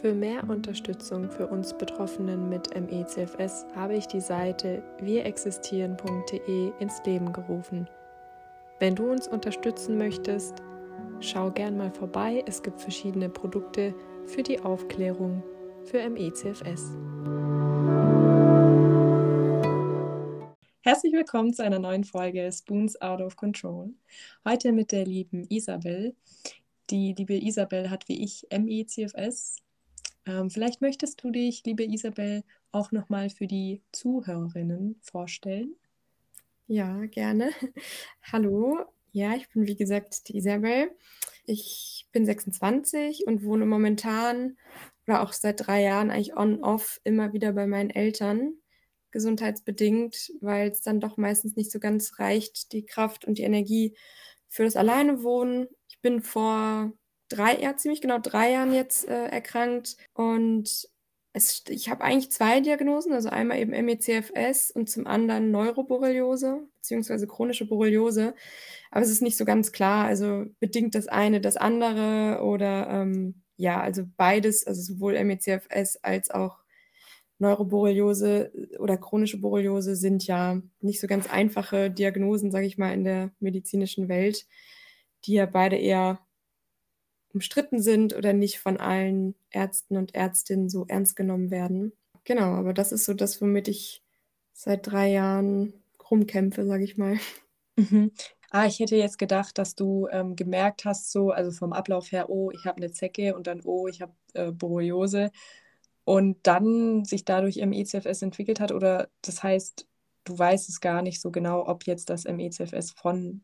Für mehr Unterstützung für uns Betroffenen mit ME-CFS habe ich die Seite wirexistieren.de ins Leben gerufen. Wenn du uns unterstützen möchtest, schau gern mal vorbei. Es gibt verschiedene Produkte für die Aufklärung für ME-CFS. Herzlich willkommen zu einer neuen Folge Spoons Out of Control. Heute mit der lieben Isabel. Die liebe Isabel hat wie ich ME-CFS ähm, vielleicht möchtest du dich, liebe Isabel, auch nochmal für die Zuhörerinnen vorstellen. Ja, gerne. Hallo, ja, ich bin wie gesagt die Isabel. Ich bin 26 und wohne momentan oder auch seit drei Jahren eigentlich on-off immer wieder bei meinen Eltern, gesundheitsbedingt, weil es dann doch meistens nicht so ganz reicht, die Kraft und die Energie für das Alleine wohnen. Ich bin vor drei, ja, ziemlich genau drei Jahren jetzt äh, erkrankt und es, ich habe eigentlich zwei Diagnosen, also einmal eben MECFS und zum anderen Neuroborreliose beziehungsweise chronische Borreliose. Aber es ist nicht so ganz klar, also bedingt das eine das andere oder ähm, ja, also beides, also sowohl MECFS als auch Neuroborreliose oder chronische Borreliose sind ja nicht so ganz einfache Diagnosen, sage ich mal, in der medizinischen Welt, die ja beide eher umstritten sind oder nicht von allen Ärzten und Ärztinnen so ernst genommen werden. Genau, aber das ist so das, womit ich seit drei Jahren rumkämpfe, sage ich mal. Mhm. Ah, ich hätte jetzt gedacht, dass du ähm, gemerkt hast, so, also vom Ablauf her, oh, ich habe eine Zecke und dann, oh, ich habe äh, Borreliose und dann sich dadurch MECFS entwickelt hat oder das heißt, du weißt es gar nicht so genau, ob jetzt das MECFS von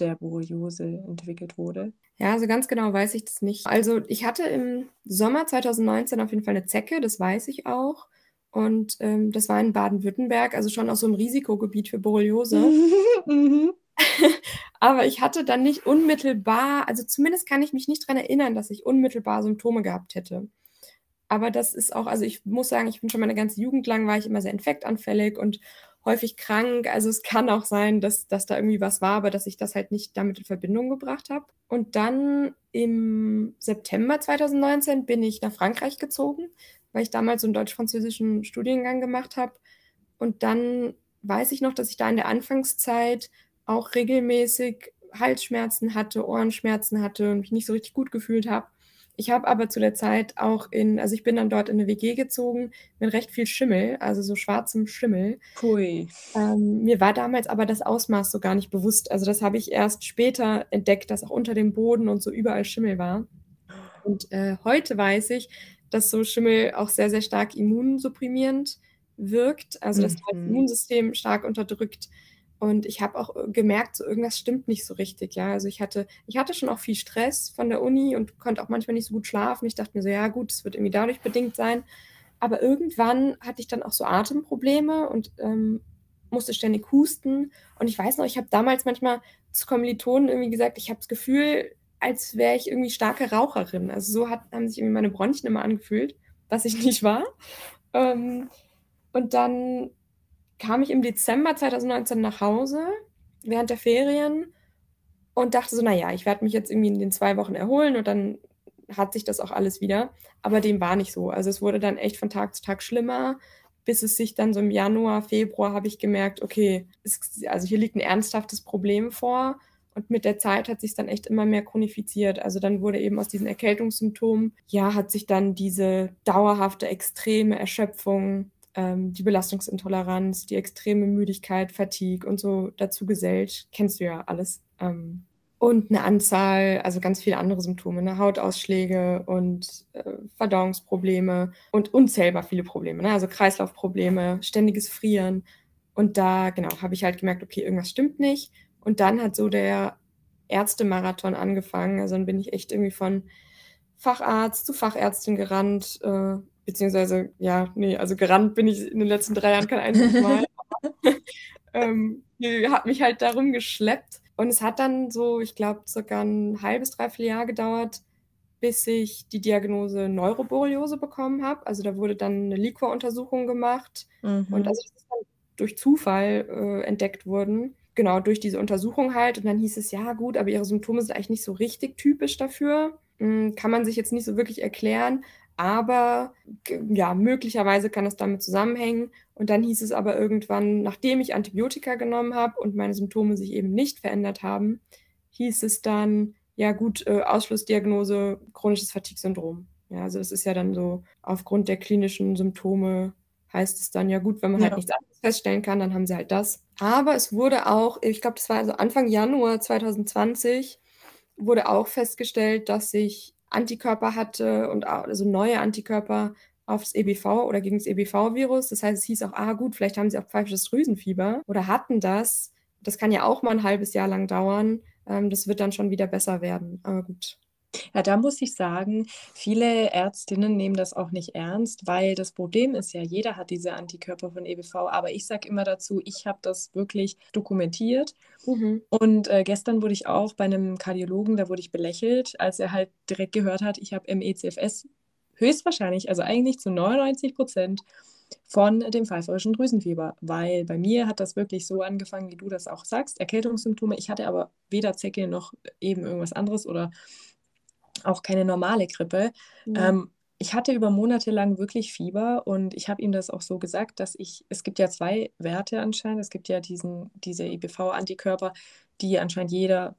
der Borreliose entwickelt wurde? Ja, also ganz genau weiß ich das nicht. Also ich hatte im Sommer 2019 auf jeden Fall eine Zecke, das weiß ich auch. Und ähm, das war in Baden-Württemberg, also schon auch so ein Risikogebiet für Borreliose. Mhm. Aber ich hatte dann nicht unmittelbar, also zumindest kann ich mich nicht daran erinnern, dass ich unmittelbar Symptome gehabt hätte. Aber das ist auch, also ich muss sagen, ich bin schon meine ganze Jugend lang, war ich immer sehr infektanfällig und häufig krank. Also es kann auch sein, dass, dass da irgendwie was war, aber dass ich das halt nicht damit in Verbindung gebracht habe. Und dann im September 2019 bin ich nach Frankreich gezogen, weil ich damals so einen deutsch-französischen Studiengang gemacht habe. Und dann weiß ich noch, dass ich da in der Anfangszeit auch regelmäßig Halsschmerzen hatte, Ohrenschmerzen hatte und mich nicht so richtig gut gefühlt habe. Ich habe aber zu der Zeit auch in, also ich bin dann dort in eine WG gezogen mit recht viel Schimmel, also so schwarzem Schimmel. Pui. Ähm, mir war damals aber das Ausmaß so gar nicht bewusst. Also das habe ich erst später entdeckt, dass auch unter dem Boden und so überall Schimmel war. Und äh, heute weiß ich, dass so Schimmel auch sehr, sehr stark immunsupprimierend wirkt, also das mhm. Immunsystem stark unterdrückt. Und ich habe auch äh, gemerkt, so irgendwas stimmt nicht so richtig, ja. Also ich hatte, ich hatte schon auch viel Stress von der Uni und konnte auch manchmal nicht so gut schlafen. Ich dachte mir so, ja gut, es wird irgendwie dadurch bedingt sein. Aber irgendwann hatte ich dann auch so Atemprobleme und ähm, musste ständig husten. Und ich weiß noch, ich habe damals manchmal zu Kommilitonen irgendwie gesagt, ich habe das Gefühl, als wäre ich irgendwie starke Raucherin. Also so hat, haben sich irgendwie meine Bronchien immer angefühlt, was ich nicht war. Ähm, und dann kam ich im Dezember 2019 nach Hause während der Ferien und dachte so, naja, ich werde mich jetzt irgendwie in den zwei Wochen erholen und dann hat sich das auch alles wieder. Aber dem war nicht so. Also es wurde dann echt von Tag zu Tag schlimmer, bis es sich dann so im Januar, Februar habe ich gemerkt, okay, es, also hier liegt ein ernsthaftes Problem vor. Und mit der Zeit hat sich dann echt immer mehr chronifiziert. Also dann wurde eben aus diesen Erkältungssymptomen, ja, hat sich dann diese dauerhafte, extreme Erschöpfung ähm, die Belastungsintoleranz, die extreme Müdigkeit, Fatigue und so dazu gesellt. Kennst du ja alles. Ähm, und eine Anzahl, also ganz viele andere Symptome, ne? Hautausschläge und äh, Verdauungsprobleme und unzählbar viele Probleme, ne? also Kreislaufprobleme, ständiges Frieren. Und da, genau, habe ich halt gemerkt, okay, irgendwas stimmt nicht. Und dann hat so der Ärztemarathon angefangen. Also dann bin ich echt irgendwie von Facharzt zu Fachärztin gerannt, äh, beziehungsweise, ja, nee, also gerannt bin ich in den letzten drei Jahren kein einziges Mal. ähm, hat mich halt darum geschleppt. Und es hat dann so, ich glaube, circa ein halbes, dreiviertel Jahr gedauert, bis ich die Diagnose Neuroborreliose bekommen habe. Also da wurde dann eine Liquor-Untersuchung gemacht mhm. und also das ist dann durch Zufall äh, entdeckt wurden. Genau, durch diese Untersuchung halt. Und dann hieß es, ja gut, aber ihre Symptome sind eigentlich nicht so richtig typisch dafür. Hm, kann man sich jetzt nicht so wirklich erklären. Aber ja, möglicherweise kann es damit zusammenhängen. Und dann hieß es aber irgendwann, nachdem ich Antibiotika genommen habe und meine Symptome sich eben nicht verändert haben, hieß es dann, ja gut, äh, Ausschlussdiagnose chronisches Fatigue-Syndrom. Ja, also das ist ja dann so aufgrund der klinischen Symptome heißt es dann ja gut, wenn man halt ja. halt nichts anderes feststellen kann, dann haben sie halt das. Aber es wurde auch, ich glaube, das war also Anfang Januar 2020, wurde auch festgestellt, dass ich Antikörper hatte und auch, also neue Antikörper aufs EBV oder gegen das EBV-Virus. Das heißt, es hieß auch, ah gut, vielleicht haben sie auch pfeifisches Drüsenfieber oder hatten das. Das kann ja auch mal ein halbes Jahr lang dauern. Ähm, das wird dann schon wieder besser werden. Aber gut, ja, da muss ich sagen, viele Ärztinnen nehmen das auch nicht ernst, weil das Problem ist ja, jeder hat diese Antikörper von EBV, aber ich sage immer dazu, ich habe das wirklich dokumentiert. Mhm. Und äh, gestern wurde ich auch bei einem Kardiologen, da wurde ich belächelt, als er halt direkt gehört hat, ich habe MECFS höchstwahrscheinlich, also eigentlich zu 99 Prozent von dem pfeiferischen Drüsenfieber, weil bei mir hat das wirklich so angefangen, wie du das auch sagst, Erkältungssymptome. Ich hatte aber weder Zecke noch eben irgendwas anderes oder auch keine normale Grippe. Ja. Ähm, ich hatte über Monate lang wirklich Fieber und ich habe ihm das auch so gesagt, dass ich, es gibt ja zwei Werte anscheinend. Es gibt ja diesen, diese IBV-Antikörper, die anscheinend jeder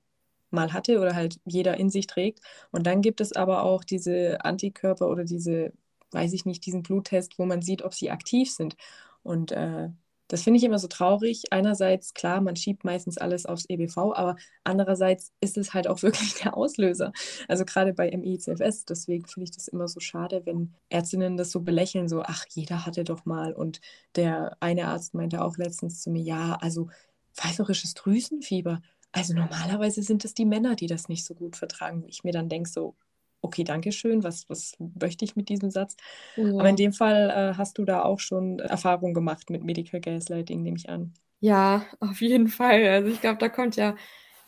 mal hatte oder halt jeder in sich trägt. Und dann gibt es aber auch diese Antikörper oder diese, weiß ich nicht, diesen Bluttest, wo man sieht, ob sie aktiv sind. Und äh, das finde ich immer so traurig. Einerseits, klar, man schiebt meistens alles aufs EBV, aber andererseits ist es halt auch wirklich der Auslöser. Also gerade bei MICFS. Deswegen finde ich das immer so schade, wenn Ärztinnen das so belächeln, so, ach, jeder hatte doch mal. Und der eine Arzt meinte auch letztens zu mir, ja, also pfeiferisches Drüsenfieber. Also normalerweise sind es die Männer, die das nicht so gut vertragen. Ich mir dann denke so, okay, danke schön, was, was möchte ich mit diesem Satz? Ja. Aber in dem Fall äh, hast du da auch schon Erfahrung gemacht mit Medical Gaslighting, nehme ich an. Ja, auf jeden Fall. Also ich glaube, da kommt ja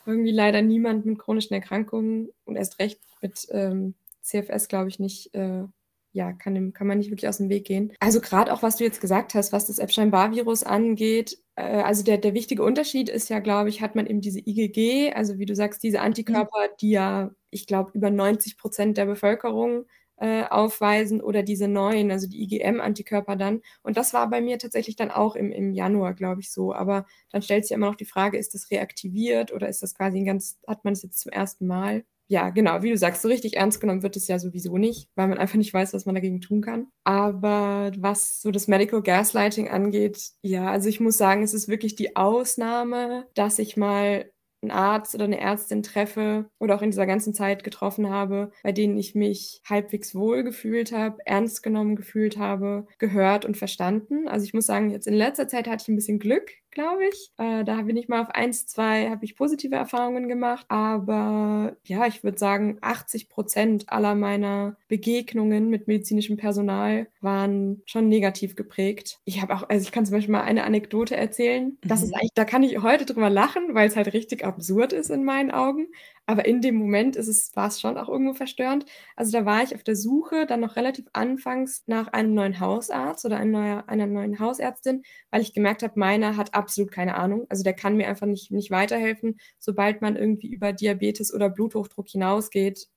irgendwie leider niemand mit chronischen Erkrankungen und erst recht mit ähm, CFS, glaube ich, nicht äh, ja, kann, kann man nicht wirklich aus dem Weg gehen. Also gerade auch, was du jetzt gesagt hast, was das Epstein-Barr-Virus angeht, also der, der wichtige Unterschied ist ja, glaube ich, hat man eben diese IgG, also wie du sagst, diese Antikörper, die ja, ich glaube, über 90 Prozent der Bevölkerung äh, aufweisen oder diese neuen, also die IgM-Antikörper dann. Und das war bei mir tatsächlich dann auch im, im Januar, glaube ich, so. Aber dann stellt sich ja immer noch die Frage, ist das reaktiviert oder ist das quasi ein ganz, hat man es jetzt zum ersten Mal? Ja, genau, wie du sagst, so richtig ernst genommen wird es ja sowieso nicht, weil man einfach nicht weiß, was man dagegen tun kann. Aber was so das Medical Gaslighting angeht, ja, also ich muss sagen, es ist wirklich die Ausnahme, dass ich mal einen Arzt oder eine Ärztin treffe oder auch in dieser ganzen Zeit getroffen habe, bei denen ich mich halbwegs wohl gefühlt habe, ernst genommen gefühlt habe, gehört und verstanden. Also ich muss sagen, jetzt in letzter Zeit hatte ich ein bisschen Glück, glaube ich. Äh, da bin ich mal auf eins, zwei, habe ich positive Erfahrungen gemacht. Aber ja, ich würde sagen, 80 Prozent aller meiner Begegnungen mit medizinischem Personal waren schon negativ geprägt. Ich habe auch, also ich kann zum Beispiel mal eine Anekdote erzählen. Das mhm. ist eigentlich, da kann ich heute drüber lachen, weil es halt richtig absurd ist in meinen Augen. Aber in dem Moment ist es, war es schon auch irgendwo verstörend. Also da war ich auf der Suche, dann noch relativ anfangs nach einem neuen Hausarzt oder einer, neuer, einer neuen Hausärztin, weil ich gemerkt habe, meiner hat absolut keine Ahnung. Also der kann mir einfach nicht, nicht weiterhelfen. Sobald man irgendwie über Diabetes oder Bluthochdruck hinausgeht,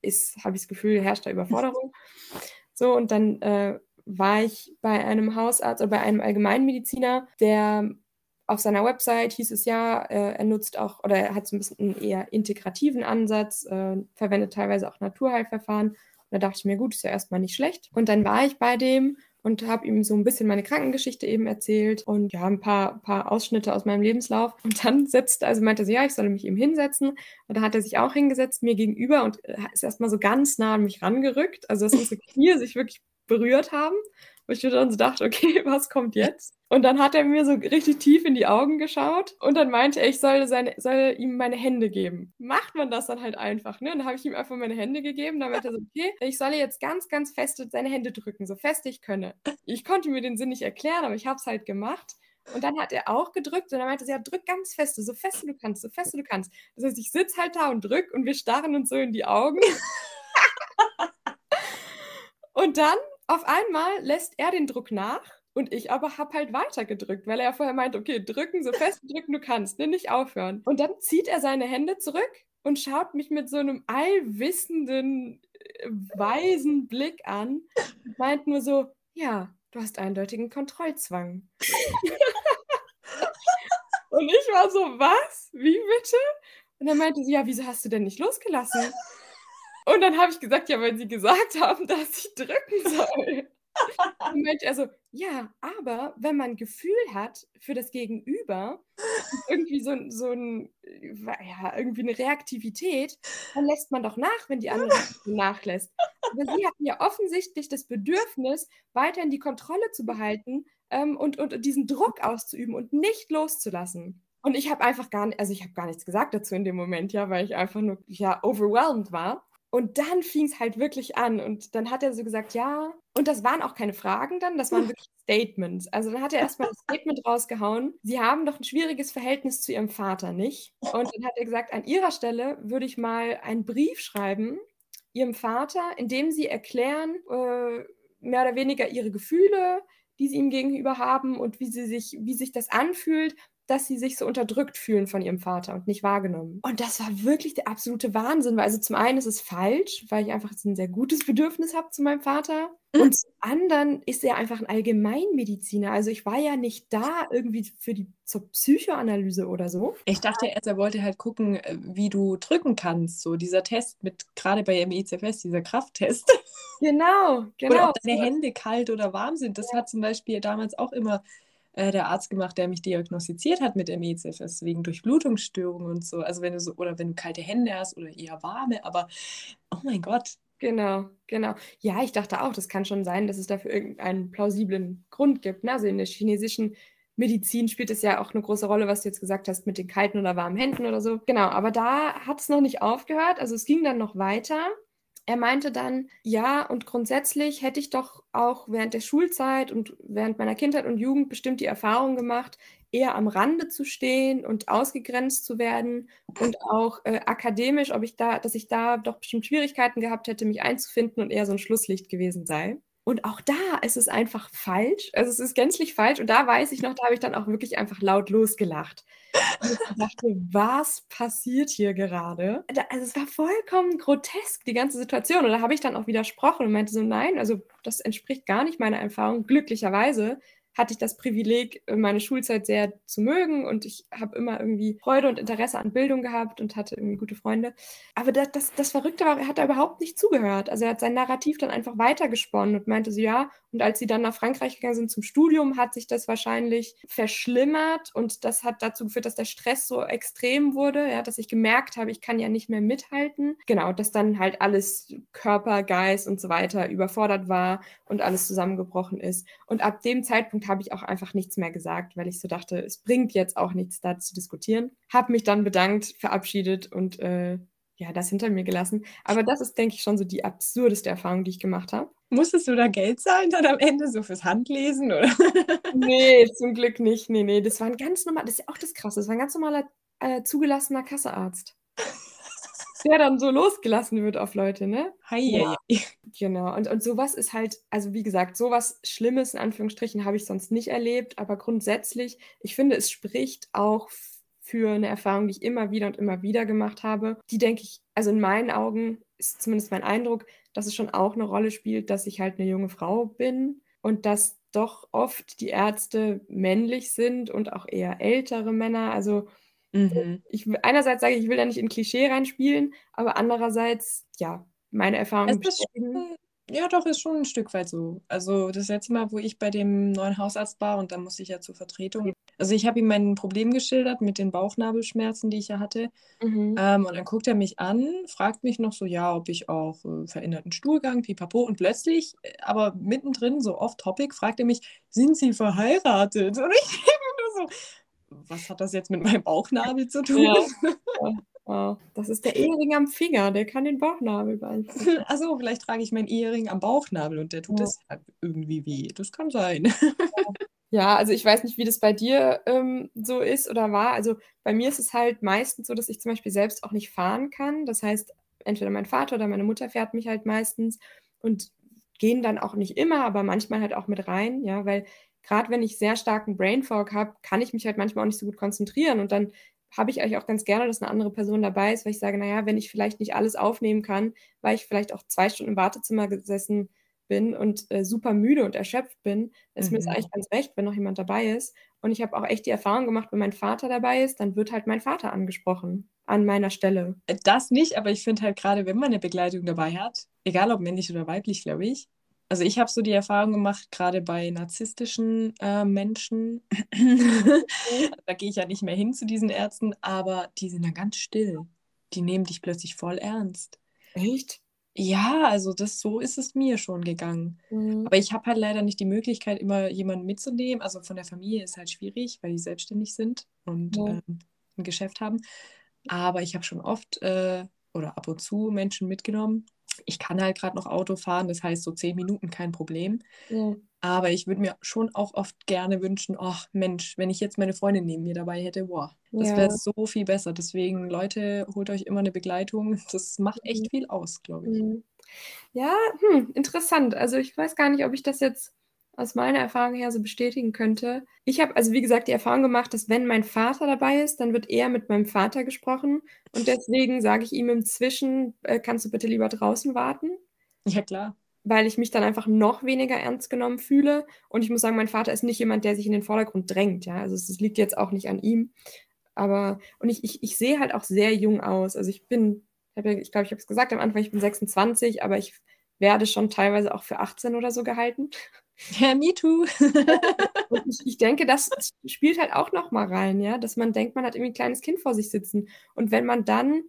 habe ich das Gefühl, herrscht da Überforderung. So, und dann äh, war ich bei einem Hausarzt oder bei einem Allgemeinmediziner, der auf seiner Website hieß es ja, äh, er nutzt auch oder er hat so ein bisschen einen eher integrativen Ansatz, äh, verwendet teilweise auch Naturheilverfahren. Und da dachte ich mir, gut, ist ja erstmal nicht schlecht. Und dann war ich bei dem und habe ihm so ein bisschen meine Krankengeschichte eben erzählt und ja, ein paar, paar Ausschnitte aus meinem Lebenslauf. Und dann sitzt, also meinte sie, ja, ich solle mich eben hinsetzen. Und da hat er sich auch hingesetzt, mir gegenüber und äh, ist erstmal so ganz nah an mich rangerückt. Also, dass unsere Knie sich wirklich berührt haben. Wo ich dann so dachte, okay, was kommt jetzt? Und dann hat er mir so richtig tief in die Augen geschaut und dann meinte er, ich soll, seine, soll ihm meine Hände geben. Macht man das dann halt einfach, ne? Und dann habe ich ihm einfach meine Hände gegeben. Dann meinte er so, okay, ich soll jetzt ganz, ganz fest seine Hände drücken, so fest ich könne. Ich konnte mir den Sinn nicht erklären, aber ich habe es halt gemacht. Und dann hat er auch gedrückt und dann meinte sie, ja, drück ganz fest, so fest du kannst, so fest du kannst. Das heißt, ich sitze halt da und drück und wir starren uns so in die Augen. und dann auf einmal lässt er den Druck nach und ich aber habe halt weiter gedrückt, weil er vorher meinte, okay, drücken, so fest drücken du kannst, ne, nicht aufhören. Und dann zieht er seine Hände zurück und schaut mich mit so einem allwissenden, äh, weisen Blick an und meint nur so, ja, du hast eindeutigen Kontrollzwang. und ich war so, was? Wie bitte? Und dann meinte sie, ja, wieso hast du denn nicht losgelassen? Und dann habe ich gesagt, ja, weil sie gesagt haben, dass ich drücken soll. Und meinte er so, ja, aber wenn man Gefühl hat für das Gegenüber, irgendwie so, so ein, ja, irgendwie eine Reaktivität, dann lässt man doch nach, wenn die andere nachlässt. Aber sie hatten ja offensichtlich das Bedürfnis, weiterhin die Kontrolle zu behalten ähm, und, und diesen Druck auszuüben und nicht loszulassen. Und ich habe einfach gar also ich habe gar nichts gesagt dazu in dem Moment, ja, weil ich einfach nur, ja, overwhelmed war. Und dann fing es halt wirklich an. Und dann hat er so gesagt, ja. Und das waren auch keine Fragen dann, das waren wirklich Statements. Also dann hat er erstmal ein Statement rausgehauen. Sie haben doch ein schwieriges Verhältnis zu ihrem Vater, nicht? Und dann hat er gesagt, an ihrer Stelle würde ich mal einen Brief schreiben, ihrem Vater, in dem sie erklären, äh, mehr oder weniger ihre Gefühle, die sie ihm gegenüber haben und wie sie sich, wie sich das anfühlt dass sie sich so unterdrückt fühlen von ihrem Vater und nicht wahrgenommen. Und das war wirklich der absolute Wahnsinn, weil also zum einen ist es falsch, weil ich einfach ein sehr gutes Bedürfnis habe zu meinem Vater. Mhm. Und zum anderen ist er einfach ein Allgemeinmediziner. Also ich war ja nicht da irgendwie für die zur Psychoanalyse oder so. Ich dachte erst, er wollte halt gucken, äh, wie du drücken kannst. So dieser Test mit, gerade bei MECFS, dieser Krafttest. Genau, genau. Oder ob deine Hände kalt oder warm sind. Das hat zum Beispiel damals auch immer äh, der Arzt gemacht, der mich diagnostiziert hat mit MECFS wegen Durchblutungsstörungen und so. Also wenn du so, oder wenn du kalte Hände hast oder eher warme, aber oh mein Gott. Genau, genau. Ja, ich dachte auch, das kann schon sein, dass es dafür irgendeinen plausiblen Grund gibt. Ne? Also in der chinesischen Medizin spielt es ja auch eine große Rolle, was du jetzt gesagt hast, mit den kalten oder warmen Händen oder so. Genau, aber da hat es noch nicht aufgehört. Also es ging dann noch weiter er meinte dann, ja, und grundsätzlich hätte ich doch auch während der Schulzeit und während meiner Kindheit und Jugend bestimmt die Erfahrung gemacht, eher am Rande zu stehen und ausgegrenzt zu werden und auch äh, akademisch, ob ich da, dass ich da doch bestimmt Schwierigkeiten gehabt hätte, mich einzufinden und eher so ein Schlusslicht gewesen sei. Und auch da ist es einfach falsch. Also es ist gänzlich falsch. Und da weiß ich noch, da habe ich dann auch wirklich einfach laut losgelacht. Und ich dachte, was passiert hier gerade? Also es war vollkommen grotesk, die ganze Situation. Und da habe ich dann auch widersprochen und meinte so, nein, also das entspricht gar nicht meiner Erfahrung. Glücklicherweise hatte ich das Privileg, meine Schulzeit sehr zu mögen und ich habe immer irgendwie Freude und Interesse an Bildung gehabt und hatte irgendwie gute Freunde. Aber das, das, das Verrückte war, er hat da überhaupt nicht zugehört. Also er hat sein Narrativ dann einfach weitergesponnen und meinte so, ja, und als sie dann nach Frankreich gegangen sind zum Studium, hat sich das wahrscheinlich verschlimmert und das hat dazu geführt, dass der Stress so extrem wurde, ja, dass ich gemerkt habe, ich kann ja nicht mehr mithalten. Genau, dass dann halt alles Körper, Geist und so weiter überfordert war und alles zusammengebrochen ist. Und ab dem Zeitpunkt habe ich auch einfach nichts mehr gesagt, weil ich so dachte, es bringt jetzt auch nichts da zu diskutieren. Habe mich dann bedankt, verabschiedet und äh, ja, das hinter mir gelassen. Aber das ist, denke ich, schon so die absurdeste Erfahrung, die ich gemacht habe. Musstest du da Geld zahlen dann am Ende, so fürs Handlesen, oder? nee, zum Glück nicht. Nee, nee, das war ein ganz normal, das ist ja auch das Krasse, das war ein ganz normaler äh, zugelassener Kassearzt der dann so losgelassen wird auf Leute, ne? Hi, ja. Genau. Und, und sowas ist halt, also wie gesagt, sowas Schlimmes in Anführungsstrichen habe ich sonst nicht erlebt, aber grundsätzlich, ich finde, es spricht auch für eine Erfahrung, die ich immer wieder und immer wieder gemacht habe. Die denke ich, also in meinen Augen ist zumindest mein Eindruck, dass es schon auch eine Rolle spielt, dass ich halt eine junge Frau bin und dass doch oft die Ärzte männlich sind und auch eher ältere Männer. Also Mhm. Ich, einerseits sage ich, ich will da nicht in Klischee reinspielen, aber andererseits, ja, meine Erfahrung bestätigen. Ja, doch, ist schon ein Stück weit so. Also das letzte Mal, wo ich bei dem neuen Hausarzt war und da musste ich ja zur Vertretung. Also ich habe ihm mein Problem geschildert mit den Bauchnabelschmerzen, die ich ja hatte. Mhm. Ähm, und dann guckt er mich an, fragt mich noch so, ja, ob ich auch äh, veränderten Stuhlgang, pipapo. Und plötzlich, äh, aber mittendrin, so off-topic, fragt er mich, sind Sie verheiratet? Und ich denke nur so, was hat das jetzt mit meinem Bauchnabel zu tun? Ja. Ja. Das ist der Ehering am Finger, der kann den Bauchnabel beeinflussen. Achso, vielleicht trage ich meinen Ehering am Bauchnabel und der tut es ja. irgendwie weh. Das kann sein. Ja, also ich weiß nicht, wie das bei dir ähm, so ist oder war. Also bei mir ist es halt meistens so, dass ich zum Beispiel selbst auch nicht fahren kann. Das heißt, entweder mein Vater oder meine Mutter fährt mich halt meistens und gehen dann auch nicht immer, aber manchmal halt auch mit rein, ja, weil gerade wenn ich sehr starken Brain Fog habe, kann ich mich halt manchmal auch nicht so gut konzentrieren und dann habe ich eigentlich auch ganz gerne, dass eine andere Person dabei ist, weil ich sage, naja, wenn ich vielleicht nicht alles aufnehmen kann, weil ich vielleicht auch zwei Stunden im Wartezimmer gesessen bin und äh, super müde und erschöpft bin, ist mhm. mir das eigentlich ganz recht, wenn noch jemand dabei ist. Und ich habe auch echt die Erfahrung gemacht, wenn mein Vater dabei ist, dann wird halt mein Vater angesprochen an meiner Stelle. Das nicht, aber ich finde halt gerade, wenn man eine Begleitung dabei hat, egal ob männlich oder weiblich, glaube ich, also ich habe so die Erfahrung gemacht, gerade bei narzisstischen äh, Menschen, da gehe ich ja nicht mehr hin zu diesen Ärzten, aber die sind dann ganz still. Die nehmen dich plötzlich voll ernst. Echt? Ja, also das so ist es mir schon gegangen. Mhm. Aber ich habe halt leider nicht die Möglichkeit, immer jemanden mitzunehmen. Also von der Familie ist halt schwierig, weil die selbstständig sind und ja. ähm, ein Geschäft haben. Aber ich habe schon oft äh, oder ab und zu Menschen mitgenommen, ich kann halt gerade noch Auto fahren, das heißt so zehn Minuten kein Problem. Ja. Aber ich würde mir schon auch oft gerne wünschen, ach Mensch, wenn ich jetzt meine Freundin neben mir dabei hätte, boah, das ja. wäre so viel besser. Deswegen, Leute, holt euch immer eine Begleitung. Das macht echt mhm. viel aus, glaube ich. Mhm. Ja, hm, interessant. Also ich weiß gar nicht, ob ich das jetzt aus meiner Erfahrung her so bestätigen könnte. Ich habe also wie gesagt die Erfahrung gemacht, dass wenn mein Vater dabei ist, dann wird eher mit meinem Vater gesprochen und deswegen sage ich ihm inzwischen, äh, kannst du bitte lieber draußen warten? Ja, klar. Weil ich mich dann einfach noch weniger ernst genommen fühle und ich muss sagen, mein Vater ist nicht jemand, der sich in den Vordergrund drängt, ja, also es liegt jetzt auch nicht an ihm, aber und ich, ich, ich sehe halt auch sehr jung aus, also ich bin ich glaube, ich, glaub, ich habe es gesagt am Anfang, ich bin 26, aber ich werde schon teilweise auch für 18 oder so gehalten. Ja, me too. ich, ich, denke, das spielt halt auch noch mal rein, ja, dass man denkt, man hat irgendwie ein kleines Kind vor sich sitzen. Und wenn man dann,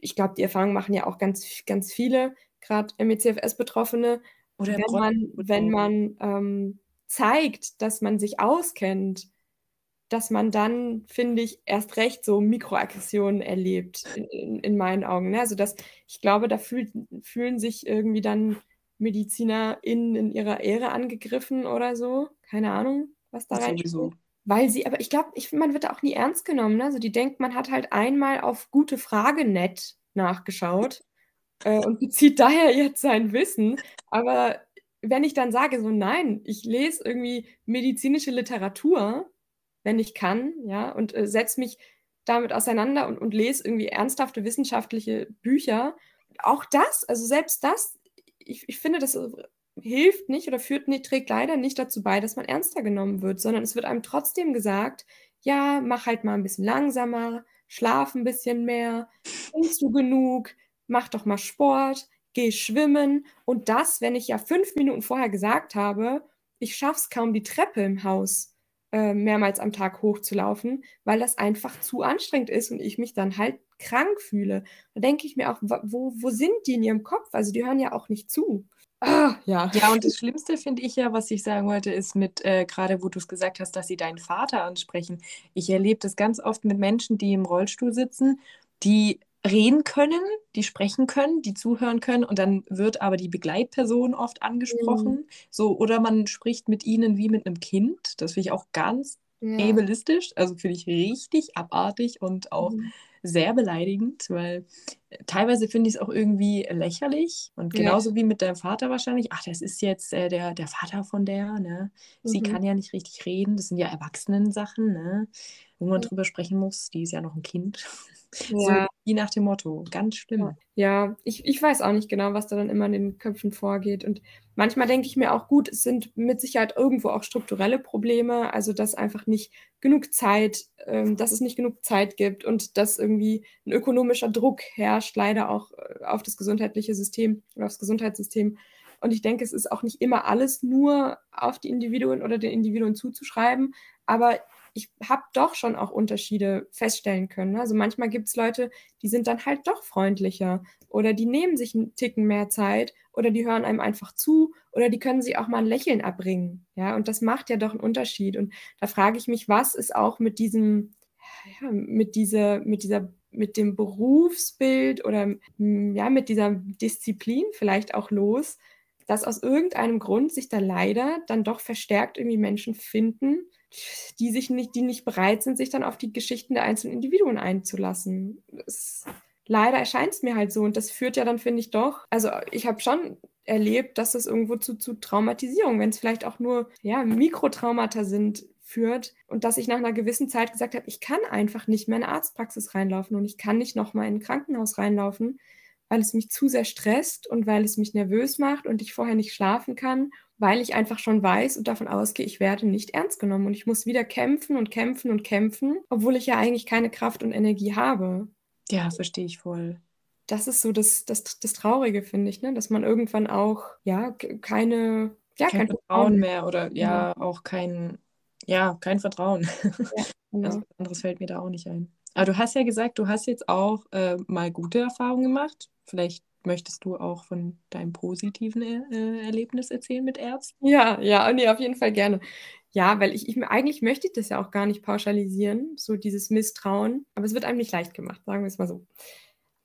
ich glaube, die Erfahrung machen ja auch ganz, ganz viele, gerade MECFS-Betroffene, oder wenn man, wenn man ähm, zeigt, dass man sich auskennt, dass man dann, finde ich, erst recht so Mikroaggressionen erlebt, in, in, in meinen Augen. Ne? Also, dass ich glaube, da fühlt, fühlen sich irgendwie dann MedizinerInnen in ihrer Ehre angegriffen oder so. Keine Ahnung, was da rein. Weil sie, aber ich glaube, ich, man wird da auch nie ernst genommen. Ne? Also die denkt, man hat halt einmal auf gute Frage nett nachgeschaut äh, und bezieht daher jetzt sein Wissen. Aber wenn ich dann sage, so nein, ich lese irgendwie medizinische Literatur, wenn ich kann, ja, und äh, setze mich damit auseinander und, und lese irgendwie ernsthafte wissenschaftliche Bücher, auch das, also selbst das ich, ich finde, das hilft nicht oder führt nicht, trägt leider nicht dazu bei, dass man ernster genommen wird, sondern es wird einem trotzdem gesagt, ja, mach halt mal ein bisschen langsamer, schlaf ein bisschen mehr, trinkst du genug, mach doch mal Sport, geh schwimmen. Und das, wenn ich ja fünf Minuten vorher gesagt habe, ich schaff's kaum die Treppe im Haus äh, mehrmals am Tag hochzulaufen, weil das einfach zu anstrengend ist und ich mich dann halt krank fühle. Da denke ich mir auch, wo, wo sind die in ihrem Kopf? Also die hören ja auch nicht zu. Ah, ja. Ja, und das Schlimmste finde ich ja, was ich sagen wollte, ist mit, äh, gerade wo du es gesagt hast, dass sie deinen Vater ansprechen. Ich erlebe das ganz oft mit Menschen, die im Rollstuhl sitzen, die reden können, die sprechen können, die zuhören können und dann wird aber die Begleitperson oft angesprochen. Mhm. So, oder man spricht mit ihnen wie mit einem Kind. Das finde ich auch ganz ja. ableistisch. Also finde ich richtig abartig und auch mhm sehr beleidigend, weil äh, teilweise finde ich es auch irgendwie lächerlich. Und genauso ja. wie mit deinem Vater wahrscheinlich, ach, das ist jetzt äh, der, der Vater von der, ne? Sie mhm. kann ja nicht richtig reden, das sind ja Erwachsenen-Sachen, ne? Wo man ja. drüber sprechen muss, die ist ja noch ein Kind. Ja. Wie nach dem Motto, ganz schlimm. Ja, ich, ich weiß auch nicht genau, was da dann immer in den Köpfen vorgeht. Und manchmal denke ich mir auch, gut, es sind mit Sicherheit irgendwo auch strukturelle Probleme, also dass einfach nicht genug Zeit, ähm, dass es nicht genug Zeit gibt und dass irgendwie ein ökonomischer Druck herrscht, leider auch äh, auf das gesundheitliche System oder aufs Gesundheitssystem. Und ich denke, es ist auch nicht immer alles nur auf die Individuen oder den Individuen zuzuschreiben, aber ich habe doch schon auch Unterschiede feststellen können. Ne? Also manchmal gibt es Leute, die sind dann halt doch freundlicher oder die nehmen sich einen Ticken mehr Zeit oder die hören einem einfach zu oder die können sich auch mal ein Lächeln abbringen. Ja, und das macht ja doch einen Unterschied. Und da frage ich mich, was ist auch mit diesem, ja, mit dieser, mit dieser mit dem Berufsbild oder ja, mit dieser Disziplin vielleicht auch los, dass aus irgendeinem Grund sich da leider dann doch verstärkt irgendwie Menschen finden, die sich nicht, die nicht bereit sind, sich dann auf die Geschichten der einzelnen Individuen einzulassen. Es, leider erscheint es mir halt so und das führt ja dann, finde ich, doch. Also ich habe schon erlebt, dass es irgendwo zu, zu Traumatisierung, wenn es vielleicht auch nur ja, Mikrotraumata sind, führt und dass ich nach einer gewissen Zeit gesagt habe, ich kann einfach nicht mehr in eine Arztpraxis reinlaufen und ich kann nicht nochmal in ein Krankenhaus reinlaufen, weil es mich zu sehr stresst und weil es mich nervös macht und ich vorher nicht schlafen kann, weil ich einfach schon weiß und davon ausgehe, ich werde nicht ernst genommen und ich muss wieder kämpfen und kämpfen und kämpfen, obwohl ich ja eigentlich keine Kraft und Energie habe. Ja, verstehe ich voll. Das ist so das, das, das Traurige, finde ich, ne? dass man irgendwann auch ja keine ja, kein, kein Vertrauen mehr oder ja, ja, auch kein ja, kein Vertrauen. Ja, genau. also, anderes fällt mir da auch nicht ein. Aber du hast ja gesagt, du hast jetzt auch äh, mal gute Erfahrungen gemacht. Vielleicht möchtest du auch von deinem positiven äh, Erlebnis erzählen mit Ärzten? Ja, ja, nee, auf jeden Fall gerne. Ja, weil ich, ich eigentlich möchte ich das ja auch gar nicht pauschalisieren, so dieses Misstrauen. Aber es wird einem nicht leicht gemacht, sagen wir es mal so.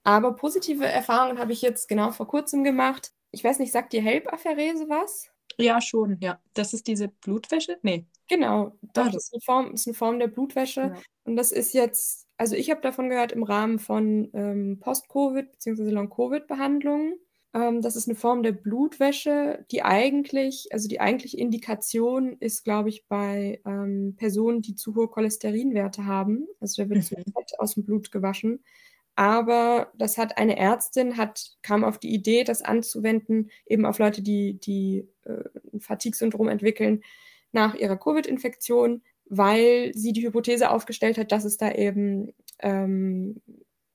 Aber positive Erfahrungen habe ich jetzt genau vor kurzem gemacht. Ich weiß nicht, sagt dir Help-Apherese was? Ja, schon, ja. Das ist diese Blutwäsche? Nee. Genau, doch, ah, das ist eine Form, ist eine Form der Blutwäsche. Ja. Und das ist jetzt, also ich habe davon gehört im Rahmen von ähm, Post-Covid bzw. Long-Covid-Behandlungen. Ähm, das ist eine Form der Blutwäsche, die eigentlich, also die eigentliche Indikation ist, glaube ich, bei ähm, Personen, die zu hohe Cholesterinwerte haben. Also da wird mhm. Fett aus dem Blut gewaschen. Aber das hat eine Ärztin, hat, kam auf die Idee, das anzuwenden, eben auf Leute, die, die äh, ein Fatigue-Syndrom entwickeln nach ihrer Covid-Infektion, weil sie die Hypothese aufgestellt hat, dass es da eben ähm,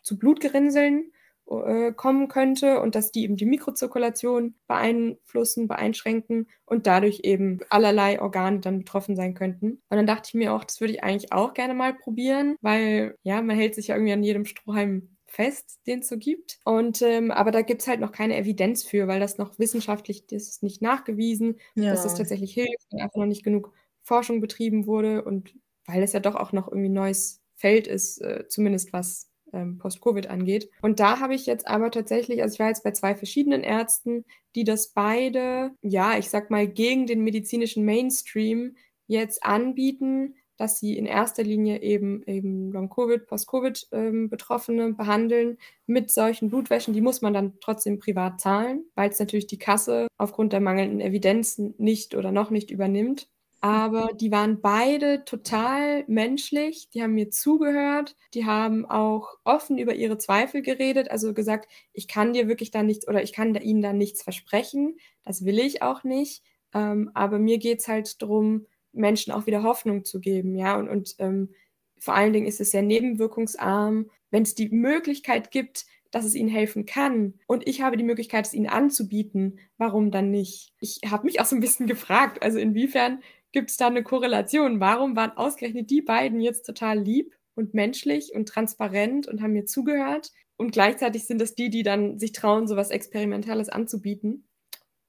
zu Blutgerinnseln äh, kommen könnte und dass die eben die Mikrozirkulation beeinflussen, beeinschränken und dadurch eben allerlei Organe dann betroffen sein könnten. Und dann dachte ich mir auch, das würde ich eigentlich auch gerne mal probieren, weil ja, man hält sich ja irgendwie an jedem Strohhalm fest, den es so gibt. Und ähm, aber da gibt es halt noch keine Evidenz für, weil das noch wissenschaftlich das ist nicht nachgewiesen, ja. dass das tatsächlich hilft und einfach noch nicht genug Forschung betrieben wurde und weil es ja doch auch noch irgendwie ein neues Feld ist, äh, zumindest was ähm, Post-Covid angeht. Und da habe ich jetzt aber tatsächlich, also ich war jetzt bei zwei verschiedenen Ärzten, die das beide, ja, ich sag mal, gegen den medizinischen Mainstream jetzt anbieten, dass sie in erster Linie eben, eben Long-Covid, Post-Covid-Betroffene ähm, behandeln mit solchen Blutwäschen. Die muss man dann trotzdem privat zahlen, weil es natürlich die Kasse aufgrund der mangelnden Evidenz nicht oder noch nicht übernimmt. Aber die waren beide total menschlich, die haben mir zugehört, die haben auch offen über ihre Zweifel geredet, also gesagt, ich kann dir wirklich da nichts oder ich kann da ihnen da nichts versprechen, das will ich auch nicht. Ähm, aber mir geht es halt darum, Menschen auch wieder Hoffnung zu geben, ja, und, und ähm, vor allen Dingen ist es sehr nebenwirkungsarm, wenn es die Möglichkeit gibt, dass es ihnen helfen kann und ich habe die Möglichkeit, es ihnen anzubieten, warum dann nicht? Ich habe mich auch so ein bisschen gefragt, also inwiefern gibt es da eine Korrelation? Warum waren ausgerechnet die beiden jetzt total lieb und menschlich und transparent und haben mir zugehört? Und gleichzeitig sind es die, die dann sich trauen, so was Experimentelles anzubieten.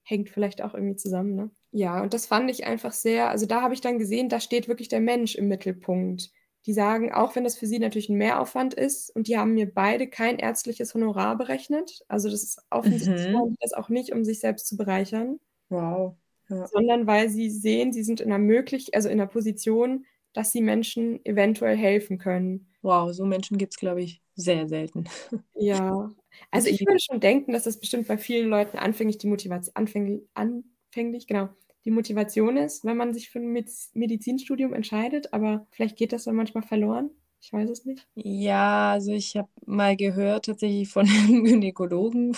Hängt vielleicht auch irgendwie zusammen, ne? Ja, und das fand ich einfach sehr, also da habe ich dann gesehen, da steht wirklich der Mensch im Mittelpunkt. Die sagen, auch wenn das für sie natürlich ein Mehraufwand ist, und die haben mir beide kein ärztliches Honorar berechnet. Also das ist offensichtlich mhm. das auch nicht, um sich selbst zu bereichern. Wow ja. sondern weil sie sehen, sie sind in einer möglich, also in einer Position, dass sie Menschen eventuell helfen können. Wow, so Menschen gibt es, glaube ich, sehr selten. Ja. Also ich würde schon denken, dass das bestimmt bei vielen Leuten anfänglich die Motivation, anfänglich, anfänglich, genau, die Motivation ist, wenn man sich für ein Medizinstudium entscheidet, aber vielleicht geht das dann manchmal verloren. Ich weiß es nicht. Ja, also ich habe mal gehört tatsächlich von einem Gynäkologen,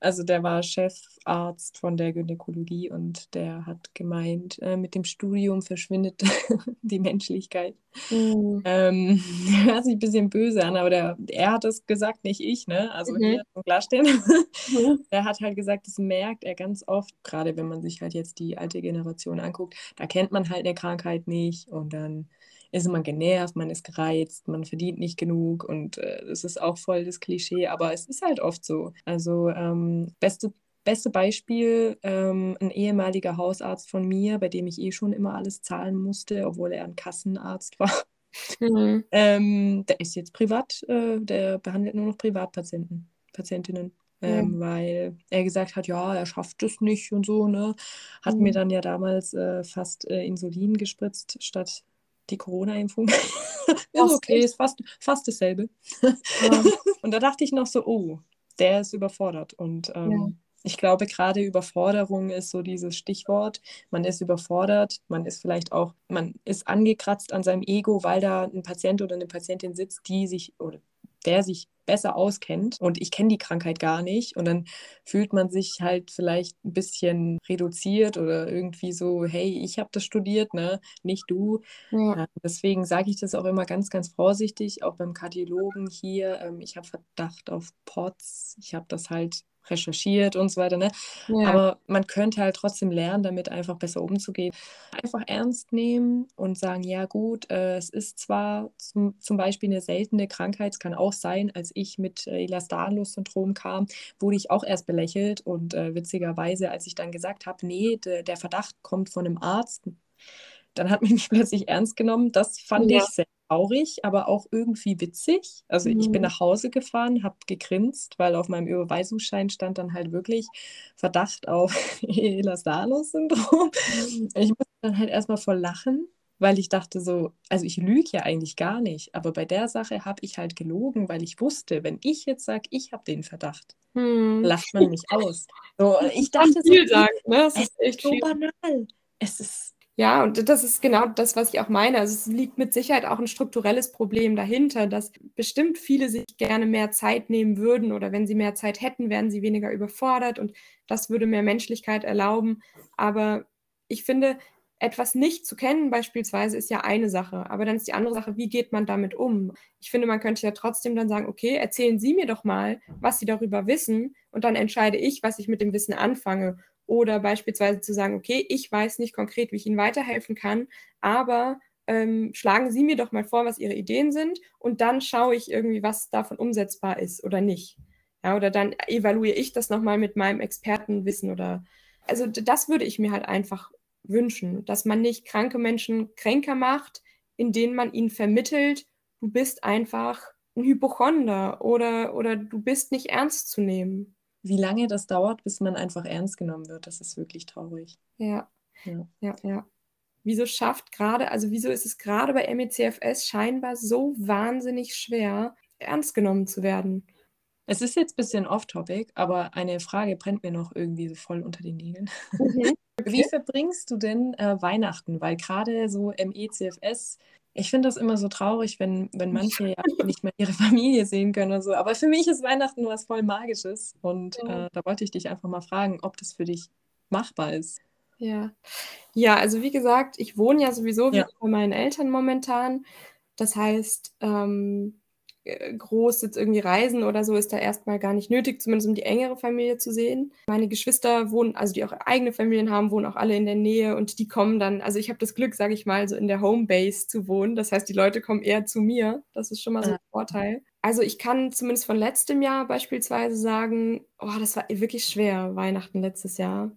also der war Chefarzt von der Gynäkologie und der hat gemeint, äh, mit dem Studium verschwindet die Menschlichkeit. Mhm. Ähm, hört sich ein bisschen böse an, aber der, er hat das gesagt, nicht ich, ne? Also mhm. hier zum Klarstellen. Mhm. Der hat halt gesagt, das merkt er ganz oft, gerade wenn man sich halt jetzt die alte Generation anguckt, da kennt man halt eine Krankheit nicht und dann ist man genervt, man ist gereizt, man verdient nicht genug und äh, das ist auch voll das Klischee, aber es ist halt oft so. Also ähm, beste Beste Beispiel, ähm, ein ehemaliger Hausarzt von mir, bei dem ich eh schon immer alles zahlen musste, obwohl er ein Kassenarzt war. Mhm. Ähm, der ist jetzt privat, äh, der behandelt nur noch Privatpatienten, Patientinnen. Ähm, ja. weil er gesagt hat, ja, er schafft es nicht und so, ne? Hat mhm. mir dann ja damals äh, fast äh, Insulin gespritzt statt die Corona-Impfung. ist okay, ist fast, fast dasselbe. Ja. und da dachte ich noch so, oh, der ist überfordert. Und ähm, Ich glaube, gerade Überforderung ist so dieses Stichwort. Man ist überfordert, man ist vielleicht auch, man ist angekratzt an seinem Ego, weil da ein Patient oder eine Patientin sitzt, die sich oder der sich besser auskennt und ich kenne die Krankheit gar nicht und dann fühlt man sich halt vielleicht ein bisschen reduziert oder irgendwie so, hey, ich habe das studiert, ne, nicht du. Ja. deswegen sage ich das auch immer ganz, ganz vorsichtig, auch beim Kardiologen hier. Ähm, ich habe Verdacht auf POTS, ich habe das halt recherchiert und so weiter. Ne? Ja. Aber man könnte halt trotzdem lernen, damit einfach besser umzugehen. Einfach ernst nehmen und sagen, ja gut, äh, es ist zwar zum, zum Beispiel eine seltene Krankheit, es kann auch sein, als ich mit äh, Ehlers-Danlos-Syndrom kam, wurde ich auch erst belächelt und äh, witzigerweise, als ich dann gesagt habe, nee, de, der Verdacht kommt von einem Arzt, dann hat mich plötzlich ernst genommen. Das fand ja. ich sehr traurig, aber auch irgendwie witzig. Also mhm. ich bin mhm. nach Hause gefahren, habe gegrinst, weil auf meinem Überweisungsschein stand dann halt wirklich Verdacht auf Ehlers-Danlos-Syndrom. Mhm. Ich musste dann halt erstmal voll lachen, weil ich dachte so, also ich lüge ja eigentlich gar nicht, aber bei der Sache habe ich halt gelogen, weil ich wusste, wenn ich jetzt sage, ich habe den Verdacht, hm. lacht man mich aus. So, ich dachte so, sagen, ne? das ist echt so banal. Es ist ja, und das ist genau das, was ich auch meine. Also es liegt mit Sicherheit auch ein strukturelles Problem dahinter, dass bestimmt viele sich gerne mehr Zeit nehmen würden oder wenn sie mehr Zeit hätten, wären sie weniger überfordert und das würde mehr Menschlichkeit erlauben. Aber ich finde, etwas nicht zu kennen beispielsweise ist ja eine Sache, aber dann ist die andere Sache, wie geht man damit um? Ich finde, man könnte ja trotzdem dann sagen, okay, erzählen Sie mir doch mal, was Sie darüber wissen und dann entscheide ich, was ich mit dem Wissen anfange. Oder beispielsweise zu sagen, okay, ich weiß nicht konkret, wie ich Ihnen weiterhelfen kann, aber ähm, schlagen Sie mir doch mal vor, was Ihre Ideen sind und dann schaue ich irgendwie, was davon umsetzbar ist oder nicht. Ja, oder dann evaluiere ich das nochmal mit meinem Expertenwissen oder also das würde ich mir halt einfach wünschen, dass man nicht kranke Menschen kränker macht, indem man ihnen vermittelt, du bist einfach ein Hypochonder oder, oder du bist nicht ernst zu nehmen wie lange das dauert, bis man einfach ernst genommen wird, das ist wirklich traurig. Ja. Ja, ja. ja. Wieso schafft gerade, also wieso ist es gerade bei MECFS scheinbar so wahnsinnig schwer, ernst genommen zu werden? Es ist jetzt ein bisschen off-topic, aber eine Frage brennt mir noch irgendwie so voll unter den Nägeln. Mhm. Okay. Wie verbringst du denn äh, Weihnachten? Weil gerade so MECFS ich finde das immer so traurig, wenn, wenn manche ja nicht mehr ihre Familie sehen können oder so. Aber für mich ist Weihnachten was voll Magisches. Und ja. äh, da wollte ich dich einfach mal fragen, ob das für dich machbar ist. Ja. Ja, also wie gesagt, ich wohne ja sowieso ja. bei meinen Eltern momentan. Das heißt, ähm, äh, groß jetzt irgendwie reisen oder so ist da erstmal gar nicht nötig, zumindest um die engere Familie zu sehen. Meine Geschwister wohnen, also die auch eigene Familien haben, wohnen auch alle in der Nähe und die kommen dann, also ich habe das Glück, sage ich mal, so in der Homebase zu wohnen. Das heißt, die Leute kommen eher zu mir. Das ist schon mal so ein Vorteil. Also ich kann zumindest von letztem Jahr beispielsweise sagen, oh, das war wirklich schwer, Weihnachten letztes Jahr.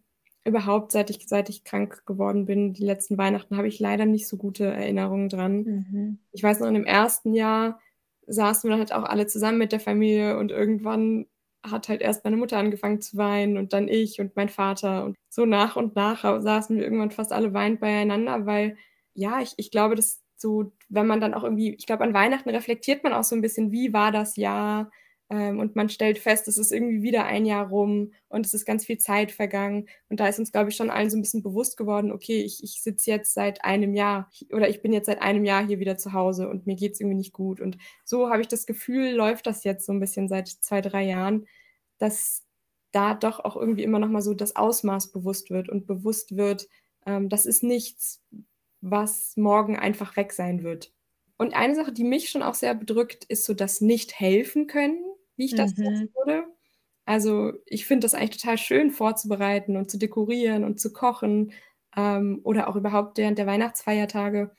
Überhaupt, seit ich, seit ich krank geworden bin, die letzten Weihnachten, habe ich leider nicht so gute Erinnerungen dran. Mhm. Ich weiß noch, in dem ersten Jahr saßen wir dann halt auch alle zusammen mit der Familie und irgendwann hat halt erst meine Mutter angefangen zu weinen und dann ich und mein Vater. Und so nach und nach saßen wir irgendwann fast alle weinend beieinander, weil ja, ich, ich glaube, dass so, wenn man dann auch irgendwie, ich glaube, an Weihnachten reflektiert man auch so ein bisschen, wie war das Jahr, und man stellt fest, es ist irgendwie wieder ein Jahr rum und es ist ganz viel Zeit vergangen. Und da ist uns, glaube ich, schon allen so ein bisschen bewusst geworden, okay, ich, ich sitze jetzt seit einem Jahr oder ich bin jetzt seit einem Jahr hier wieder zu Hause und mir geht es irgendwie nicht gut. Und so habe ich das Gefühl, läuft das jetzt so ein bisschen seit zwei, drei Jahren, dass da doch auch irgendwie immer noch mal so das Ausmaß bewusst wird und bewusst wird, ähm, das ist nichts, was morgen einfach weg sein wird. Und eine Sache, die mich schon auch sehr bedrückt, ist so das Nicht-Helfen können wie ich das mhm. würde. Also ich finde das eigentlich total schön vorzubereiten und zu dekorieren und zu kochen ähm, oder auch überhaupt während der Weihnachtsfeiertage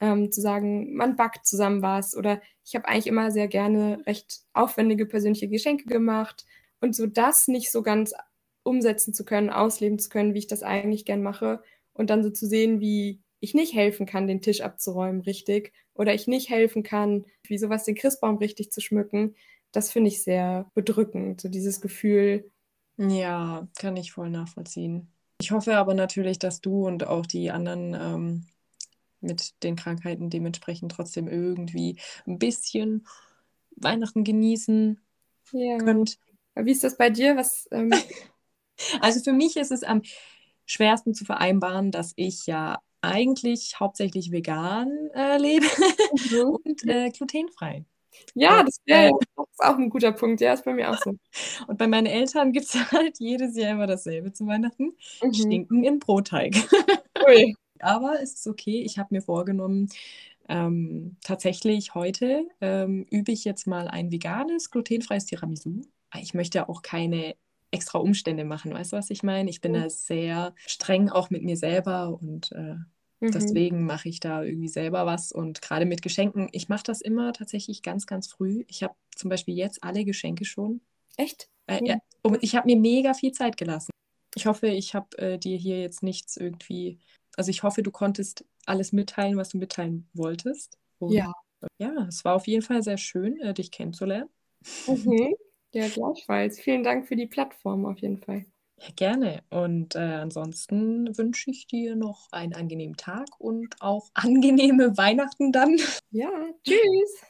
ähm, zu sagen, man backt zusammen was oder ich habe eigentlich immer sehr gerne recht aufwendige persönliche Geschenke gemacht und so das nicht so ganz umsetzen zu können, ausleben zu können, wie ich das eigentlich gern mache und dann so zu sehen, wie ich nicht helfen kann, den Tisch abzuräumen richtig oder ich nicht helfen kann, wie sowas den Christbaum richtig zu schmücken, das finde ich sehr bedrückend, so dieses Gefühl. Ja, kann ich voll nachvollziehen. Ich hoffe aber natürlich, dass du und auch die anderen ähm, mit den Krankheiten dementsprechend trotzdem irgendwie ein bisschen Weihnachten genießen ja. könnt. Wie ist das bei dir? Was, ähm, Also für mich ist es am schwersten zu vereinbaren, dass ich ja eigentlich hauptsächlich vegan äh, lebe Mhm. und äh, glutenfrei. Ja, das wäre äh, auch ein guter Punkt. Ja, ist bei mir auch so. und bei meinen Eltern gibt es halt jedes Jahr immer dasselbe zu Weihnachten. Mhm. Schinken in Brotteig. Ui. Aber es ist okay. Ich habe mir vorgenommen, ähm, tatsächlich heute ähm, übe ich jetzt mal ein veganes, glutenfreies Tiramisu. Ich möchte auch keine extra Umstände machen, weißt du, was ich meine? Ich bin Mhm. da sehr streng auch mit mir selber und äh, Mhm. deswegen mache ich da irgendwie selber was. Und gerade mit Geschenken, ich mache das immer tatsächlich ganz, ganz früh. Ich habe zum Beispiel jetzt alle Geschenke schon. Echt? Äh, ja, und ich habe mir mega viel Zeit gelassen. Ich hoffe, ich habe äh, dir hier jetzt nichts irgendwie. Also ich hoffe, du konntest alles mitteilen, was du mitteilen wolltest. Und Ja. ja, es war auf jeden Fall sehr schön, äh, dich kennenzulernen. Mhm. Ja, gleichfalls. Vielen Dank für die Plattform auf jeden Fall. Ja, gerne. Und äh, ansonsten wünsche ich dir noch einen angenehmen Tag und auch angenehme Weihnachten dann. Ja, tschüss.